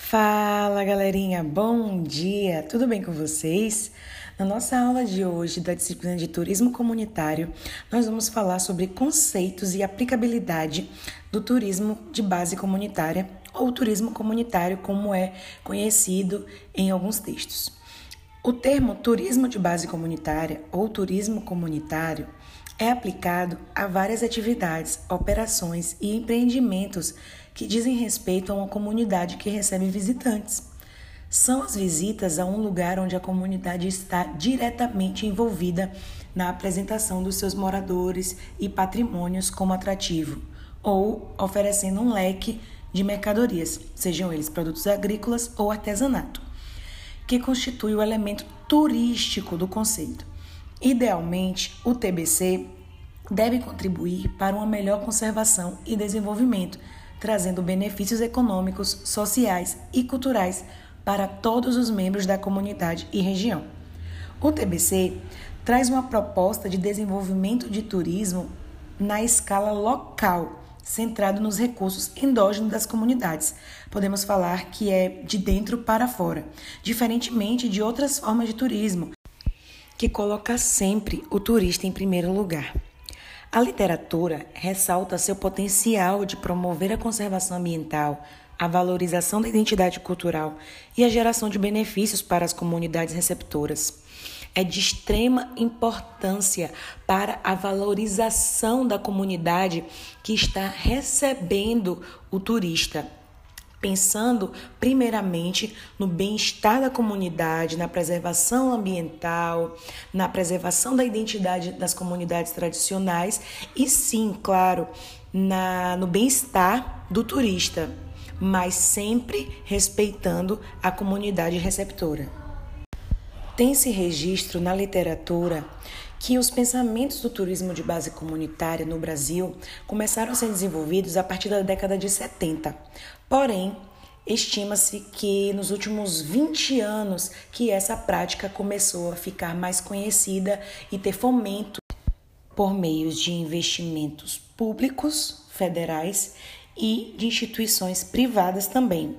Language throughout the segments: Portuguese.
Fala galerinha, bom dia! Tudo bem com vocês? Na nossa aula de hoje da disciplina de turismo comunitário, nós vamos falar sobre conceitos e aplicabilidade do turismo de base comunitária ou turismo comunitário, como é conhecido em alguns textos. O termo turismo de base comunitária ou turismo comunitário é aplicado a várias atividades, operações e empreendimentos que dizem respeito a uma comunidade que recebe visitantes. São as visitas a um lugar onde a comunidade está diretamente envolvida na apresentação dos seus moradores e patrimônios como atrativo, ou oferecendo um leque de mercadorias, sejam eles produtos agrícolas ou artesanato, que constitui o elemento turístico do conceito. Idealmente, o TBC deve contribuir para uma melhor conservação e desenvolvimento, trazendo benefícios econômicos, sociais e culturais para todos os membros da comunidade e região. O TBC traz uma proposta de desenvolvimento de turismo na escala local, centrado nos recursos endógenos das comunidades. Podemos falar que é de dentro para fora, diferentemente de outras formas de turismo, que coloca sempre o turista em primeiro lugar. A literatura ressalta seu potencial de promover a conservação ambiental, a valorização da identidade cultural e a geração de benefícios para as comunidades receptoras. É de extrema importância para a valorização da comunidade que está recebendo o turista pensando primeiramente no bem-estar da comunidade, na preservação ambiental, na preservação da identidade das comunidades tradicionais e sim, claro, na, no bem-estar do turista, mas sempre respeitando a comunidade receptora. Tem-se registro na literatura que os pensamentos do turismo de base comunitária no Brasil começaram a ser desenvolvidos a partir da década de 70. Porém, estima-se que nos últimos 20 anos que essa prática começou a ficar mais conhecida e ter fomento por meios de investimentos públicos, federais e de instituições privadas também.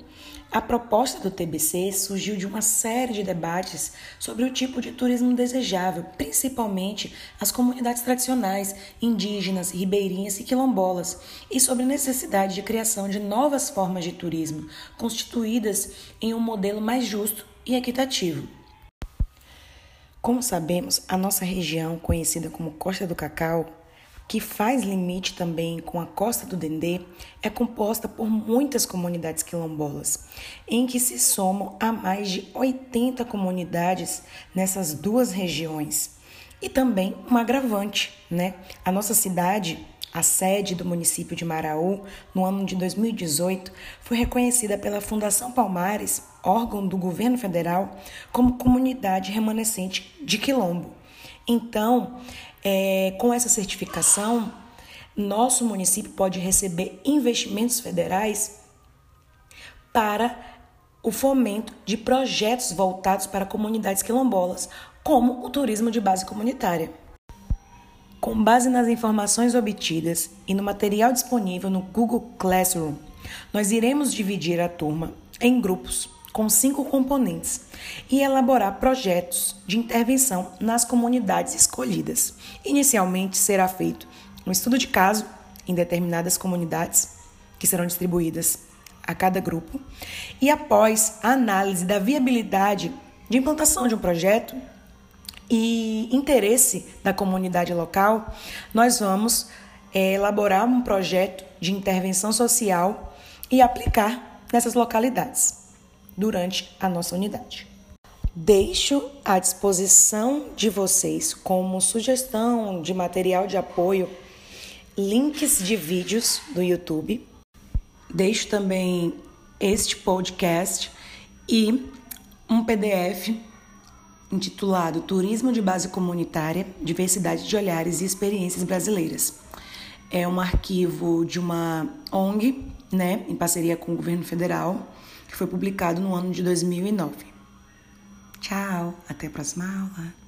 A proposta do TBC surgiu de uma série de debates sobre o tipo de turismo desejável, principalmente as comunidades tradicionais, indígenas, ribeirinhas e quilombolas, e sobre a necessidade de criação de novas formas de turismo, constituídas em um modelo mais justo e equitativo. Como sabemos, a nossa região, conhecida como Costa do Cacau, que faz limite também com a Costa do Dendê, é composta por muitas comunidades quilombolas, em que se somam a mais de 80 comunidades nessas duas regiões. E também um agravante, né? A nossa cidade, a sede do município de Maraú, no ano de 2018, foi reconhecida pela Fundação Palmares, órgão do governo federal, como comunidade remanescente de quilombo. Então, é, com essa certificação, nosso município pode receber investimentos federais para o fomento de projetos voltados para comunidades quilombolas, como o turismo de base comunitária. Com base nas informações obtidas e no material disponível no Google Classroom, nós iremos dividir a turma em grupos com cinco componentes e elaborar projetos de intervenção nas comunidades escolhidas. Inicialmente será feito um estudo de caso em determinadas comunidades, que serão distribuídas a cada grupo, e após a análise da viabilidade de implantação de um projeto e interesse da comunidade local, nós vamos é, elaborar um projeto de intervenção social e aplicar nessas localidades durante a nossa unidade. Deixo à disposição de vocês como sugestão de material de apoio links de vídeos do YouTube. Deixo também este podcast e um PDF intitulado Turismo de Base Comunitária, Diversidade de Olhares e Experiências Brasileiras. É um arquivo de uma ONG, né, em parceria com o governo federal, que foi publicado no ano de 2009. Tchau, até a próxima aula.